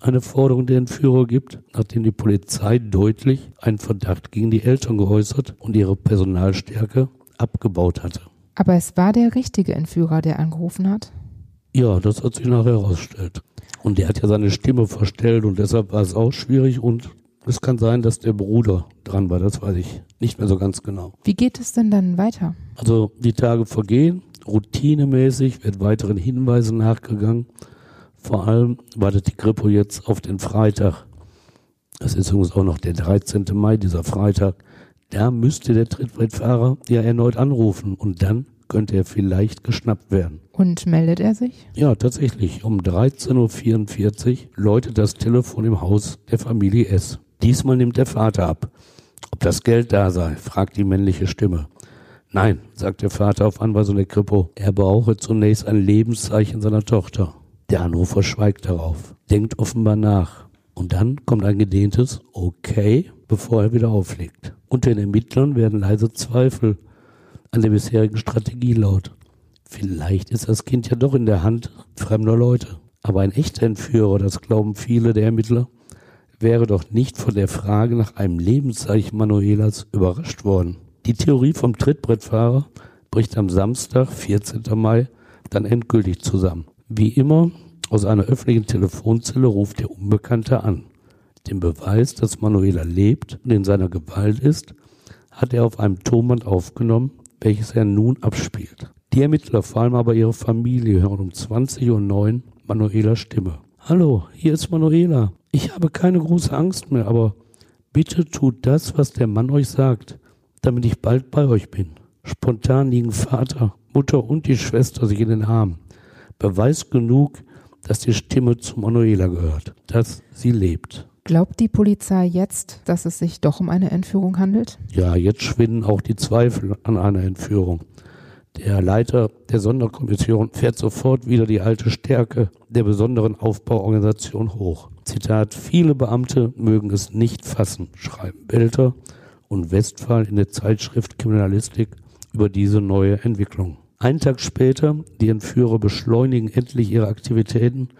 eine Forderung der Entführer gibt, nachdem die Polizei deutlich einen Verdacht gegen die Eltern geäußert und ihre Personalstärke abgebaut hatte. Aber es war der richtige Entführer, der angerufen hat? Ja, das hat sich nachher herausgestellt. Und der hat ja seine Stimme verstellt und deshalb war es auch schwierig und Es kann sein, dass der Bruder dran war, das weiß ich nicht mehr so ganz genau. Wie geht es denn dann weiter? Also die Tage vergehen, routinemäßig wird weiteren Hinweisen nachgegangen. Vor allem wartet die Kripo jetzt auf den Freitag. Das ist übrigens auch noch der 13. Mai, dieser Freitag. Da müsste der Trittbrettfahrer ja erneut anrufen und dann könnte er vielleicht geschnappt werden. Und meldet er sich? Ja, tatsächlich. Um 13.44 Uhr läutet das Telefon im Haus der Familie S. Diesmal nimmt der Vater ab. Ob das Geld da sei, fragt die männliche Stimme. Nein, sagt der Vater auf Anweisung der Kripo. Er brauche zunächst ein Lebenszeichen seiner Tochter. Der Anrufer schweigt darauf, denkt offenbar nach. Und dann kommt ein gedehntes Okay, bevor er wieder auflegt. Unter den Ermittlern werden leise Zweifel an der bisherigen Strategie laut. Vielleicht ist das Kind ja doch in der Hand fremder Leute. Aber ein echter Entführer, das glauben viele der Ermittler, wäre doch nicht von der Frage nach einem Lebenszeichen Manuelas überrascht worden. Die Theorie vom Trittbrettfahrer bricht am Samstag, 14. Mai, dann endgültig zusammen. Wie immer, aus einer öffentlichen Telefonzelle ruft der Unbekannte an. Den Beweis, dass Manuela lebt und in seiner Gewalt ist, hat er auf einem Tonband aufgenommen, welches er nun abspielt. Die Ermittler, vor allem aber ihre Familie, hören um 20.09 Uhr Manuelas Stimme. Hallo, hier ist Manuela. Ich habe keine große Angst mehr, aber bitte tut das, was der Mann euch sagt, damit ich bald bei euch bin. Spontan liegen Vater, Mutter und die Schwester sich in den Armen. Beweis genug, dass die Stimme zu Manuela gehört, dass sie lebt. Glaubt die Polizei jetzt, dass es sich doch um eine Entführung handelt? Ja, jetzt schwinden auch die Zweifel an einer Entführung. Der Leiter der Sonderkommission fährt sofort wieder die alte Stärke der besonderen Aufbauorganisation hoch. Zitat, viele Beamte mögen es nicht fassen, schreiben Belter und Westphal in der Zeitschrift Kriminalistik über diese neue Entwicklung. Einen Tag später, die Entführer beschleunigen endlich ihre Aktivitäten,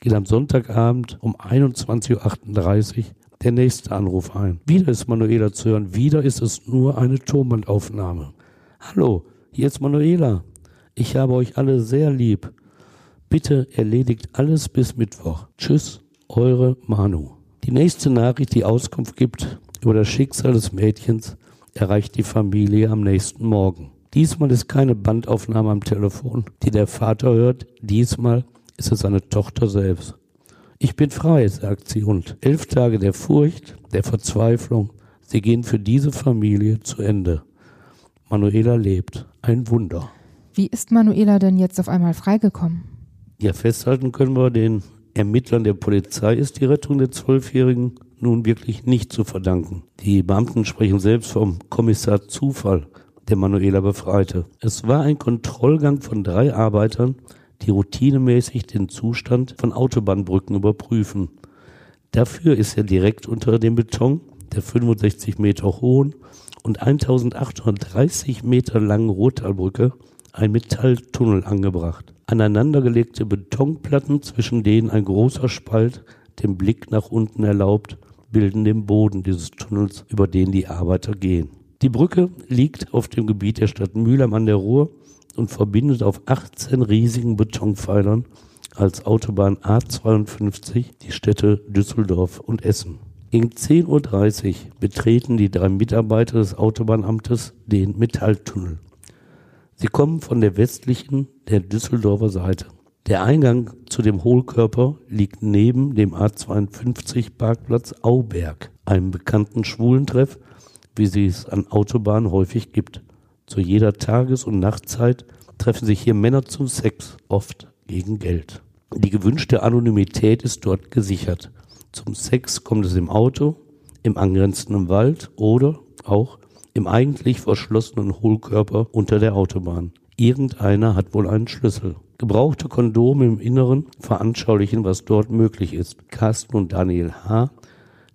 geht am Sonntagabend um 21.38 Uhr der nächste Anruf ein. Wieder ist Manuela zu hören, wieder ist es nur eine Tonbandaufnahme. Hallo, ist Manuela. Ich habe euch alle sehr lieb. Bitte erledigt alles bis Mittwoch. Tschüss, eure Manu. Die nächste Nachricht, die Auskunft gibt über das Schicksal des Mädchens, erreicht die Familie am nächsten Morgen. Diesmal ist keine Bandaufnahme am Telefon, die der Vater hört. Diesmal ist es seine Tochter selbst. Ich bin frei, sagt sie, und elf Tage der Furcht, der Verzweiflung, sie gehen für diese Familie zu Ende. Manuela lebt. Ein Wunder. Wie ist Manuela denn jetzt auf einmal freigekommen? Ja, festhalten können wir, den Ermittlern der Polizei ist die Rettung der Zwölfjährigen nun wirklich nicht zu verdanken. Die Beamten sprechen selbst vom Kommissar Zufall, der Manuela befreite. Es war ein Kontrollgang von drei Arbeitern, die routinemäßig den Zustand von Autobahnbrücken überprüfen. Dafür ist er direkt unter dem Beton der 65 Meter hohen und 1830 Meter langen Rottalbrücke ein Metalltunnel angebracht. Aneinandergelegte Betonplatten, zwischen denen ein großer Spalt den Blick nach unten erlaubt, bilden den Boden dieses Tunnels, über den die Arbeiter gehen. Die Brücke liegt auf dem Gebiet der Stadt Mülheim an der Ruhr und verbindet auf 18 riesigen Betonpfeilern als Autobahn A52 die Städte Düsseldorf und Essen. Gegen 10.30 Uhr betreten die drei Mitarbeiter des Autobahnamtes den Metalltunnel. Sie kommen von der westlichen, der Düsseldorfer Seite. Der Eingang zu dem Hohlkörper liegt neben dem A52 Parkplatz Auberg, einem bekannten Schwulentreff, wie sie es an Autobahnen häufig gibt. Zu jeder Tages- und Nachtzeit treffen sich hier Männer zum Sex, oft gegen Geld. Die gewünschte Anonymität ist dort gesichert. Zum Sex kommt es im Auto, im angrenzenden Wald oder auch im eigentlich verschlossenen Hohlkörper unter der Autobahn. Irgendeiner hat wohl einen Schlüssel. Gebrauchte Kondome im Inneren veranschaulichen, was dort möglich ist. Carsten und Daniel H.,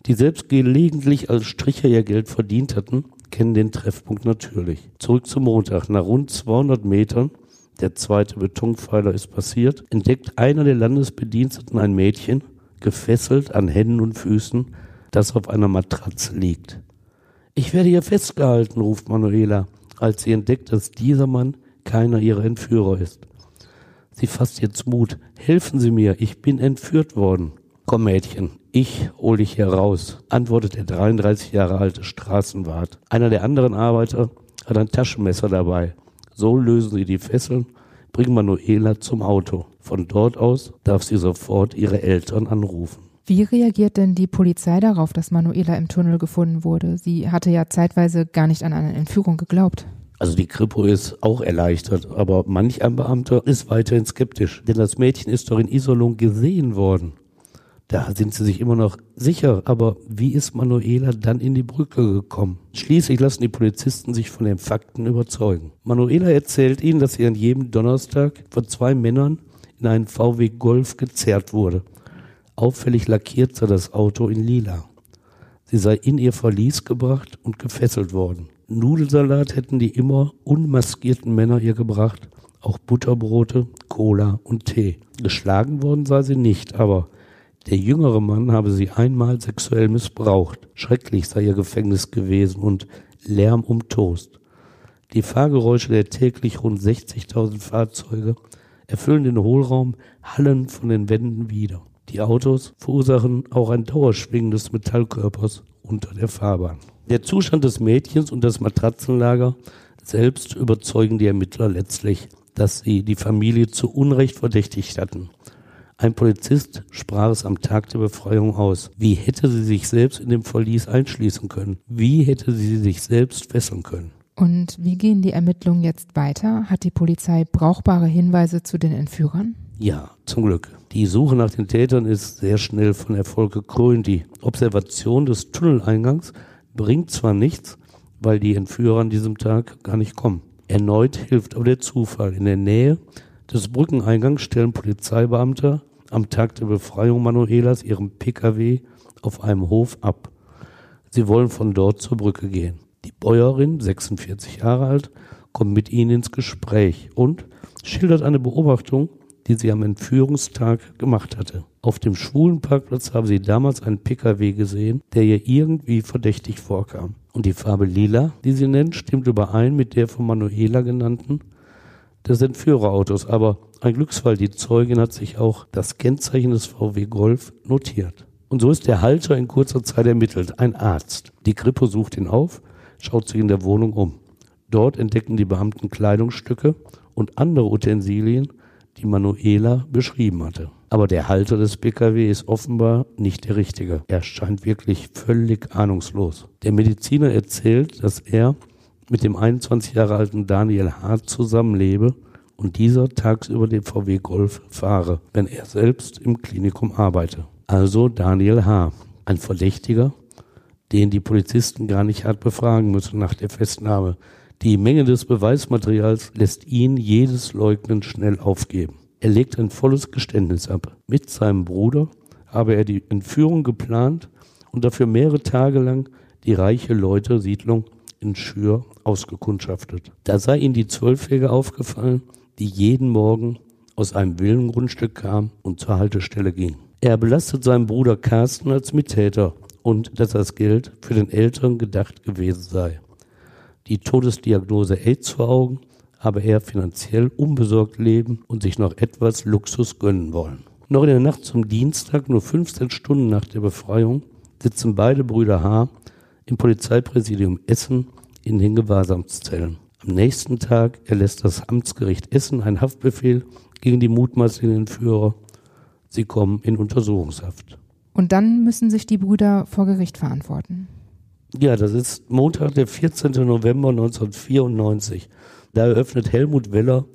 die selbst gelegentlich als Stricher ihr Geld verdient hatten, kennen den Treffpunkt natürlich. Zurück zum Montag. Nach rund 200 Metern, der zweite Betonpfeiler ist passiert, entdeckt einer der Landesbediensteten ein Mädchen, gefesselt an Händen und Füßen, das auf einer Matratze liegt. Ich werde hier festgehalten, ruft Manuela, als sie entdeckt, dass dieser Mann keiner ihrer Entführer ist. Sie fasst jetzt Mut. Helfen Sie mir, ich bin entführt worden. Komm Mädchen, ich hol dich hier raus, antwortet der 33 Jahre alte Straßenwart. Einer der anderen Arbeiter hat ein Taschenmesser dabei. So lösen sie die Fesseln, bringen Manuela zum Auto. Von dort aus darf sie sofort ihre Eltern anrufen. Wie reagiert denn die Polizei darauf, dass Manuela im Tunnel gefunden wurde? Sie hatte ja zeitweise gar nicht an eine Entführung geglaubt. Also die Kripo ist auch erleichtert, aber manch ein Beamter ist weiterhin skeptisch, denn das Mädchen ist doch in Isolung gesehen worden. Da sind sie sich immer noch sicher, aber wie ist Manuela dann in die Brücke gekommen? Schließlich lassen die Polizisten sich von den Fakten überzeugen. Manuela erzählt ihnen, dass sie an jedem Donnerstag von zwei Männern in einen VW Golf gezerrt wurde. Auffällig lackiert sei das Auto in lila. Sie sei in ihr Verlies gebracht und gefesselt worden. Nudelsalat hätten die immer unmaskierten Männer ihr gebracht, auch Butterbrote, Cola und Tee. Geschlagen worden sei sie nicht, aber der jüngere Mann habe sie einmal sexuell missbraucht. Schrecklich sei ihr Gefängnis gewesen und Lärm um Toast. Die Fahrgeräusche der täglich rund 60.000 Fahrzeuge erfüllen den Hohlraum Hallen von den Wänden wieder. Die Autos verursachen auch ein Dauerschwingen des Metallkörpers unter der Fahrbahn. Der Zustand des Mädchens und das Matratzenlager selbst überzeugen die Ermittler letztlich, dass sie die Familie zu Unrecht verdächtigt hatten. Ein Polizist sprach es am Tag der Befreiung aus. Wie hätte sie sich selbst in dem Verlies einschließen können? Wie hätte sie sich selbst fesseln können? Und wie gehen die Ermittlungen jetzt weiter? Hat die Polizei brauchbare Hinweise zu den Entführern? Ja, zum Glück. Die Suche nach den Tätern ist sehr schnell von Erfolg gekrönt. Die Observation des Tunneleingangs bringt zwar nichts, weil die Entführer an diesem Tag gar nicht kommen. Erneut hilft aber der Zufall. In der Nähe des Brückeneingangs stellen Polizeibeamte am Tag der Befreiung Manuelas ihren Pkw auf einem Hof ab. Sie wollen von dort zur Brücke gehen. Die Bäuerin, 46 Jahre alt, kommt mit ihnen ins Gespräch und schildert eine Beobachtung, die sie am Entführungstag gemacht hatte. Auf dem schwulen Parkplatz haben sie damals einen Pkw gesehen, der ihr irgendwie verdächtig vorkam. Und die Farbe lila, die sie nennt, stimmt überein mit der von Manuela genannten des Entführerautos. Aber ein Glücksfall, die Zeugin hat sich auch das Kennzeichen des VW Golf notiert. Und so ist der Halter in kurzer Zeit ermittelt, ein Arzt. Die Kripo sucht ihn auf, schaut sich in der Wohnung um. Dort entdecken die Beamten Kleidungsstücke und andere Utensilien, die Manuela beschrieben hatte. Aber der Halter des PKW ist offenbar nicht der richtige. Er scheint wirklich völlig ahnungslos. Der Mediziner erzählt, dass er mit dem 21 Jahre alten Daniel Hart zusammenlebe und dieser tagsüber den VW Golf fahre, wenn er selbst im Klinikum arbeite. Also Daniel H., ein Verdächtiger, den die Polizisten gar nicht hart befragen müssen nach der Festnahme. Die Menge des Beweismaterials lässt ihn jedes Leugnen schnell aufgeben. Er legt ein volles Geständnis ab. Mit seinem Bruder habe er die Entführung geplant und dafür mehrere Tage lang die reiche Leute-Siedlung in Schür ausgekundschaftet. Da sei ihm die Zwölfjährige aufgefallen, die jeden Morgen aus einem Villengrundstück kam und zur Haltestelle ging. Er belastet seinen Bruder Carsten als Mittäter und dass das Geld für den Eltern gedacht gewesen sei. Die Todesdiagnose AIDS vor Augen, habe er finanziell unbesorgt leben und sich noch etwas Luxus gönnen wollen. Noch in der Nacht zum Dienstag, nur 15 Stunden nach der Befreiung, sitzen beide Brüder H. im Polizeipräsidium Essen in den Gewahrsamszellen. Am nächsten Tag erlässt das Amtsgericht Essen einen Haftbefehl gegen die mutmaßlichen Entführer. Sie kommen in Untersuchungshaft. Und dann müssen sich die Brüder vor Gericht verantworten. Ja, das ist Montag, der 14. November 1994. Da eröffnet Helmut Weller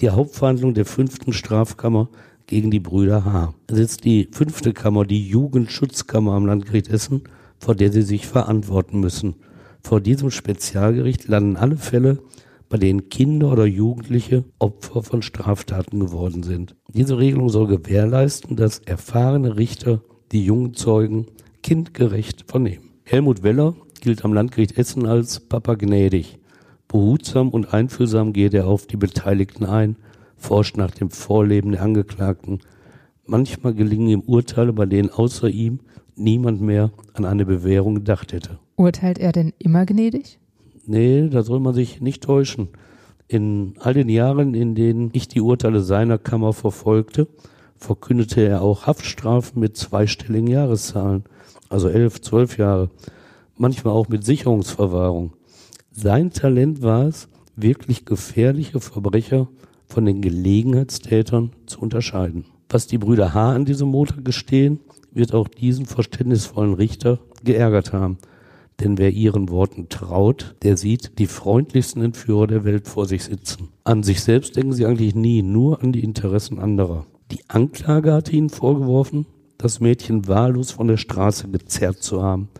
die Hauptverhandlung der fünften Strafkammer gegen die Brüder H. Es ist die fünfte Kammer, die Jugendschutzkammer am Landgericht Essen, vor der sie sich verantworten müssen. Vor diesem Spezialgericht landen alle Fälle, bei denen Kinder oder Jugendliche Opfer von Straftaten geworden sind. Diese Regelung soll gewährleisten, dass erfahrene Richter die jungen Zeugen kindgerecht vernehmen. Helmut Weller gilt am Landgericht Essen als Papa gnädig. Behutsam und einfühlsam geht er auf die Beteiligten ein, forscht nach dem Vorleben der Angeklagten. Manchmal gelingen ihm Urteile, bei denen außer ihm niemand mehr an eine Bewährung gedacht hätte. Urteilt er denn immer gnädig? Nee, da soll man sich nicht täuschen. In all den Jahren, in denen ich die Urteile seiner Kammer verfolgte, verkündete er auch Haftstrafen mit zweistelligen Jahreszahlen, also elf, zwölf Jahre, manchmal auch mit Sicherungsverwahrung. Sein Talent war es, wirklich gefährliche Verbrecher von den Gelegenheitstätern zu unterscheiden. Was die Brüder H. an diesem Montag gestehen, wird auch diesen verständnisvollen Richter geärgert haben. Denn wer ihren Worten traut, der sieht die freundlichsten Entführer der Welt vor sich sitzen. An sich selbst denken sie eigentlich nie, nur an die Interessen anderer. Die Anklage hatte ihnen vorgeworfen, das Mädchen wahllos von der Straße gezerrt zu haben,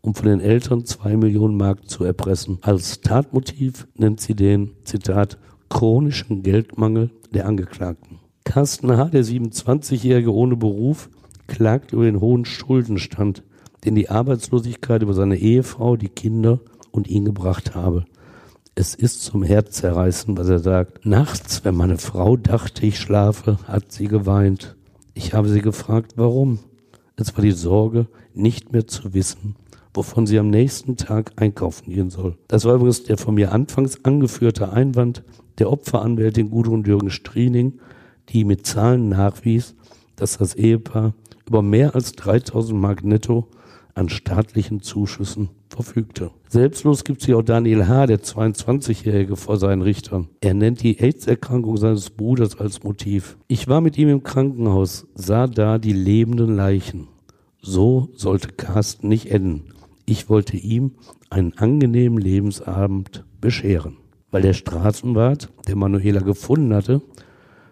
um von den Eltern zwei Millionen Mark zu erpressen. Als Tatmotiv nennt sie den, Zitat, chronischen Geldmangel der Angeklagten. Carsten H., der 27-Jährige ohne Beruf, klagt über den hohen Schuldenstand, den die Arbeitslosigkeit über seine Ehefrau, die Kinder und ihn gebracht habe. Es ist zum Herzzerreißen, was er sagt. Nachts, wenn meine Frau dachte, ich schlafe, hat sie geweint. Ich habe sie gefragt, warum. Es war die Sorge, nicht mehr zu wissen, wovon sie am nächsten Tag einkaufen gehen soll. Das war übrigens der von mir anfangs angeführte Einwand der Opferanwältin Gudrun Jürgen-Striening, die mit Zahlen nachwies, dass das Ehepaar über mehr als 3000 Mark netto an staatlichen Zuschüssen verfügte. Selbstlos gibt sie auch Daniel H., der 22-Jährige, vor seinen Richtern. Er nennt die AIDS-Erkrankung seines Bruders als Motiv. Ich war mit ihm im Krankenhaus, sah da die lebenden Leichen. So sollte Carsten nicht enden. Ich wollte ihm einen angenehmen Lebensabend bescheren. Weil der Straßenwart, der Manuela gefunden hatte,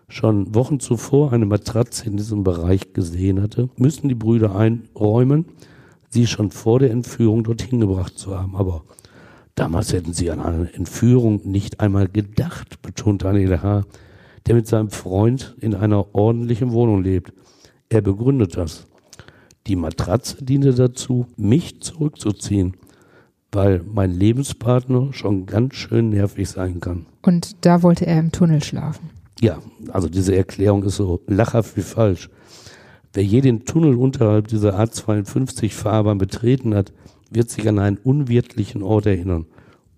schon Wochen zuvor eine Matratze in diesem Bereich gesehen hatte, müssen die Brüder einräumen, sie schon vor der Entführung dorthin gebracht zu haben. Aber damals hätten sie an eine Entführung nicht einmal gedacht, betont Daniel H., der mit seinem Freund in einer ordentlichen Wohnung lebt. Er begründet das. Die Matratze diente dazu, mich zurückzuziehen, weil mein Lebenspartner schon ganz schön nervig sein kann. Und da wollte er im Tunnel schlafen. Ja, also diese Erklärung ist so lachhaft wie falsch. Wer je den Tunnel unterhalb dieser A52-Fahrbahn betreten hat, wird sich an einen unwirtlichen Ort erinnern.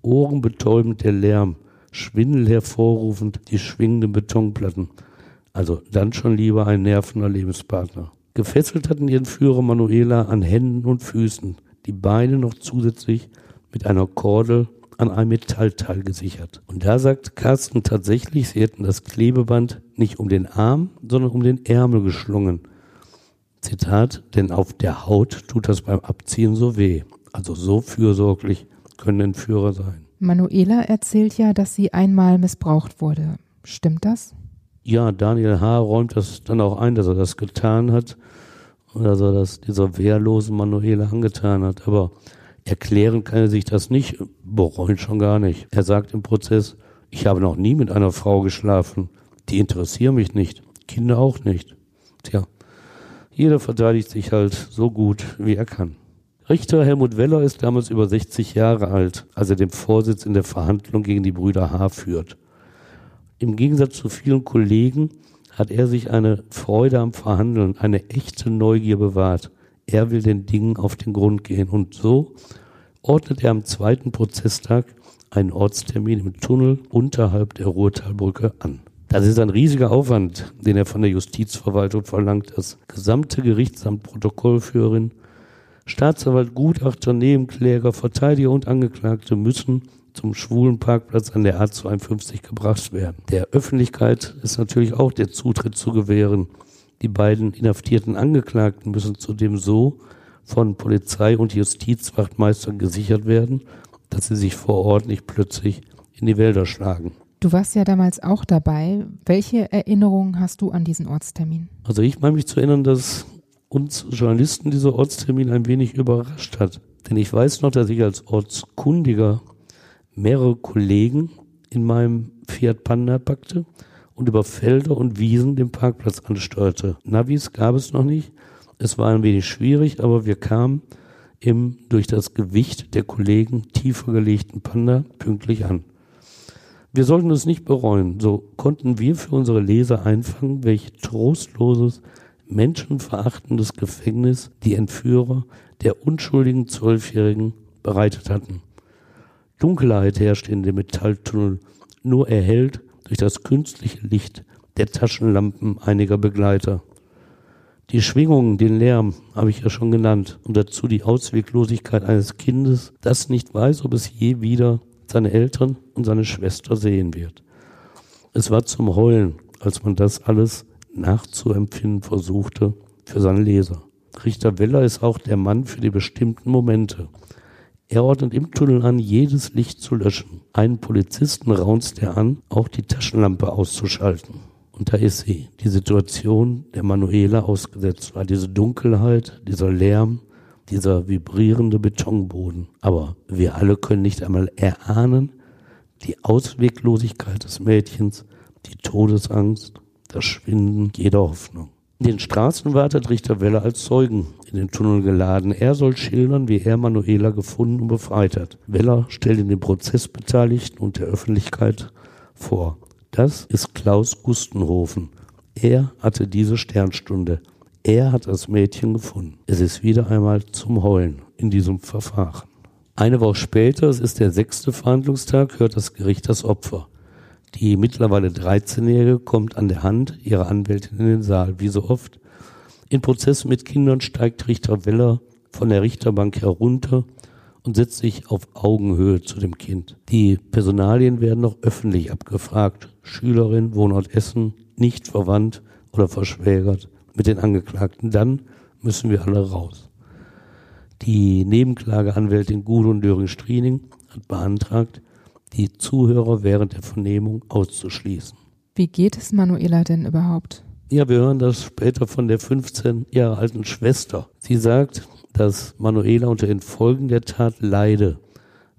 Ohrenbetäubend der Lärm, Schwindel hervorrufend die schwingenden Betonplatten. Also dann schon lieber ein nervender Lebenspartner. Gefesselt hatten ihren Führer Manuela an Händen und Füßen, die Beine noch zusätzlich mit einer Kordel an ein Metallteil gesichert. Und da sagt Carsten tatsächlich, sie hätten das Klebeband nicht um den Arm, sondern um den Ärmel geschlungen. Zitat, denn auf der Haut tut das beim Abziehen so weh. Also so fürsorglich können Entführer sein. Manuela erzählt ja, dass sie einmal missbraucht wurde. Stimmt das? Ja, Daniel H. räumt das dann auch ein, dass er das getan hat und dass er das dieser wehrlosen Manuela angetan hat. Aber erklären kann er sich das nicht, bereuen schon gar nicht. Er sagt im Prozess, ich habe noch nie mit einer Frau geschlafen. Die interessieren mich nicht. Kinder auch nicht. Tja, jeder verteidigt sich halt so gut, wie er kann. Richter Helmut Weller ist damals über 60 Jahre alt, als er den Vorsitz in der Verhandlung gegen die Brüder H. führt. Im Gegensatz zu vielen Kollegen hat er sich eine Freude am Verhandeln, eine echte Neugier bewahrt. Er will den Dingen auf den Grund gehen und so ordnet er am zweiten Prozesstag einen Ortstermin im Tunnel unterhalb der Ruhrtalbrücke an. Das ist ein riesiger Aufwand, den er von der Justizverwaltung verlangt. Das gesamte Gerichtsamt, Protokollführerin, Staatsanwalt, Gutachter, Nebenkläger, Verteidiger und Angeklagte müssen zum schwulen Parkplatz an der A52 gebracht werden. Der Öffentlichkeit ist natürlich auch der Zutritt zu gewähren. Die beiden inhaftierten Angeklagten müssen zudem so von Polizei und Justizwachtmeister gesichert werden, dass sie sich vor Ort nicht plötzlich in die Wälder schlagen. Du warst ja damals auch dabei. Welche Erinnerungen hast du an diesen Ortstermin? Also ich meine mich zu erinnern, dass uns Journalisten dieser Ortstermin ein wenig überrascht hat. Denn ich weiß noch, dass ich als Ortskundiger mehrere Kollegen in meinem Fiat Panda packte und über Felder und Wiesen den Parkplatz ansteuerte. Navis gab es noch nicht. Es war ein wenig schwierig, aber wir kamen im durch das Gewicht der Kollegen tiefer gelegten Panda pünktlich an. Wir sollten es nicht bereuen. So konnten wir für unsere Leser einfangen, welch trostloses, menschenverachtendes Gefängnis die Entführer der unschuldigen Zwölfjährigen bereitet hatten. Dunkelheit herrschte in dem Metalltunnel, nur erhellt durch das künstliche Licht der Taschenlampen einiger Begleiter. Die Schwingungen, den Lärm, habe ich ja schon genannt. Und dazu die Ausweglosigkeit eines Kindes, das nicht weiß, ob es je wieder seine Eltern und seine Schwester sehen wird. Es war zum Heulen, als man das alles nachzuempfinden versuchte für seine Leser. Richter Weller ist auch der Mann für die bestimmten Momente. Er ordnet im Tunnel an, jedes Licht zu löschen. Einen Polizisten raunzt er an, auch die Taschenlampe auszuschalten. Und da ist sie, die Situation der Manuela ausgesetzt war, diese Dunkelheit, dieser Lärm, dieser vibrierende Betonboden. Aber wir alle können nicht einmal erahnen, die Ausweglosigkeit des Mädchens, die Todesangst, das Schwinden jeder Hoffnung. In den Straßen wartet Richter Weller als Zeugen in den Tunnel geladen. Er soll schildern, wie er Manuela gefunden und befreit hat. Weller stellt in den Prozessbeteiligten und der Öffentlichkeit vor. Das ist Klaus Gustenhofen. Er hatte diese Sternstunde. Er hat das Mädchen gefunden. Es ist wieder einmal zum Heulen in diesem Verfahren. Eine Woche später, es ist der sechste Verhandlungstag, hört das Gericht das Opfer. Die mittlerweile 13-Jährige kommt an der Hand ihrer Anwältin in den Saal, wie so oft. In Prozessen mit Kindern steigt Richter Weller von der Richterbank herunter und setzt sich auf Augenhöhe zu dem Kind. Die Personalien werden noch öffentlich abgefragt. Schülerin, Wohnort Essen, nicht verwandt oder verschwägert mit den Angeklagten. Dann müssen wir alle raus. Die Nebenklageanwältin Gudrun Döring-Striening hat beantragt, die Zuhörer während der Vernehmung auszuschließen. Wie geht es Manuela denn überhaupt? Ja, wir hören das später von der 15 Jahre alten Schwester. Sie sagt, dass Manuela unter den Folgen der Tat leide.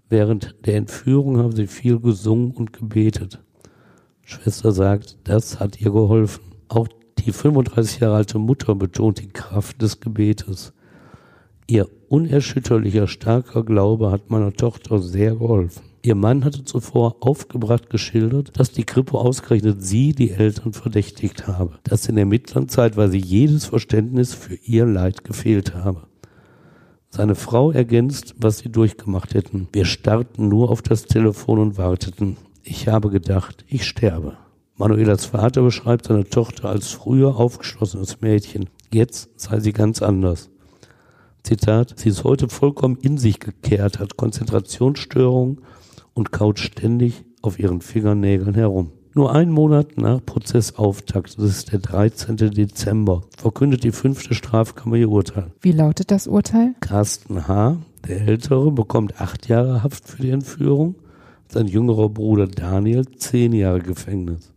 Während der Entführung haben sie viel gesungen und gebetet. Schwester sagt, das hat ihr geholfen. Auch die 35 Jahre alte Mutter betont die Kraft des Gebetes. Ihr unerschütterlicher, starker Glaube hat meiner Tochter sehr geholfen. Ihr Mann hatte zuvor aufgebracht geschildert, dass die Kripo ausgerechnet sie, die Eltern, verdächtigt habe, dass in der Mittlernzeit weil sie jedes Verständnis für ihr Leid gefehlt habe. Seine Frau ergänzt, was sie durchgemacht hätten. Wir starrten nur auf das Telefon und warteten. Ich habe gedacht, ich sterbe. Manuelas Vater beschreibt seine Tochter als früher aufgeschlossenes Mädchen. Jetzt sei sie ganz anders. Zitat, sie ist heute vollkommen in sich gekehrt, hat Konzentrationsstörungen und kaut ständig auf ihren Fingernägeln herum. Nur einen Monat nach Prozessauftakt, das ist der 13. Dezember, verkündet die fünfte Strafkammer ihr Urteil. Wie lautet das Urteil? Carsten H., der Ältere, bekommt acht Jahre Haft für die Entführung, sein jüngerer Bruder Daniel zehn Jahre Gefängnis.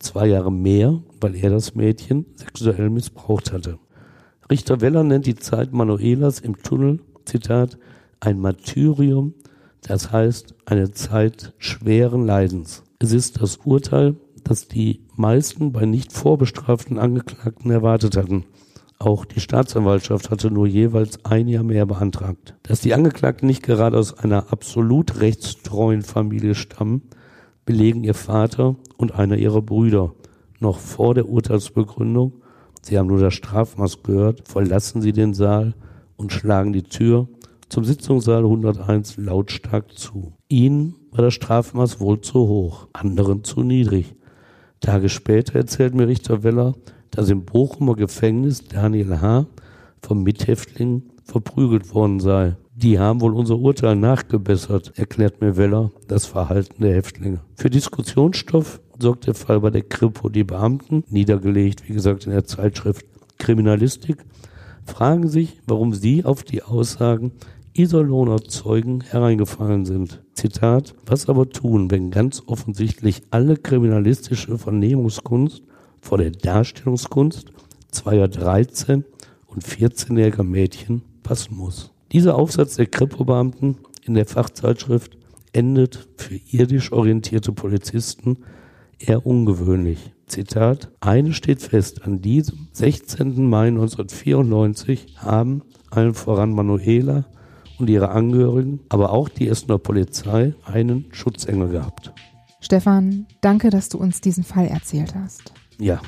Zwei Jahre mehr, weil er das Mädchen sexuell missbraucht hatte. Richter Weller nennt die Zeit Manuelas im Tunnel, Zitat, ein Martyrium das heißt, eine Zeit schweren Leidens. Es ist das Urteil, das die meisten bei nicht vorbestraften Angeklagten erwartet hatten. Auch die Staatsanwaltschaft hatte nur jeweils ein Jahr mehr beantragt. Dass die Angeklagten nicht gerade aus einer absolut rechtstreuen Familie stammen, belegen ihr Vater und einer ihrer Brüder. Noch vor der Urteilsbegründung, sie haben nur das Strafmaß gehört, verlassen sie den Saal und schlagen die Tür zum Sitzungssaal 101 lautstark zu. Ihnen war das Strafmaß wohl zu hoch, anderen zu niedrig. Tage später erzählt mir Richter Weller, dass im Bochumer Gefängnis Daniel H. vom Mithäftling verprügelt worden sei. Die haben wohl unser Urteil nachgebessert, erklärt mir Weller das Verhalten der Häftlinge. Für Diskussionsstoff sorgt der Fall bei der Kripo. Die Beamten, niedergelegt, wie gesagt, in der Zeitschrift Kriminalistik, fragen sich, warum sie auf die Aussagen Iserlohner Zeugen hereingefallen sind. Zitat, was aber tun, wenn ganz offensichtlich alle kriminalistische Vernehmungskunst vor der Darstellungskunst zweier 13 und 14-jähriger Mädchen passen muss. Dieser Aufsatz der Kripo-Beamten in der Fachzeitschrift endet für irdisch orientierte Polizisten eher ungewöhnlich. Zitat, eine steht fest, an diesem 16. Mai 1994 haben allen voran Manuela und ihre Angehörigen, aber auch die Essener Polizei einen Schutzengel gehabt. Stefan, danke, dass du uns diesen Fall erzählt hast. Ja,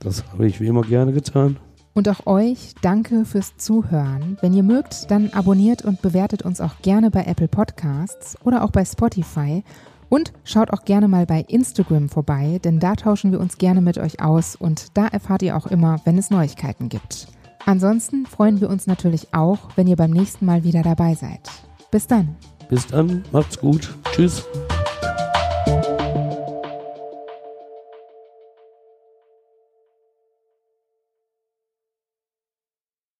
das habe ich wie immer gerne getan. Und auch euch danke fürs Zuhören. Wenn ihr mögt, dann abonniert und bewertet uns auch gerne bei Apple Podcasts oder auch bei Spotify Und schaut auch gerne mal bei Instagram vorbei, denn da tauschen wir uns gerne mit euch aus und da erfahrt ihr auch immer, wenn es Neuigkeiten gibt. Ansonsten freuen wir uns natürlich auch, wenn ihr beim nächsten Mal wieder dabei seid. Bis dann. Bis dann, macht's gut. Tschüss.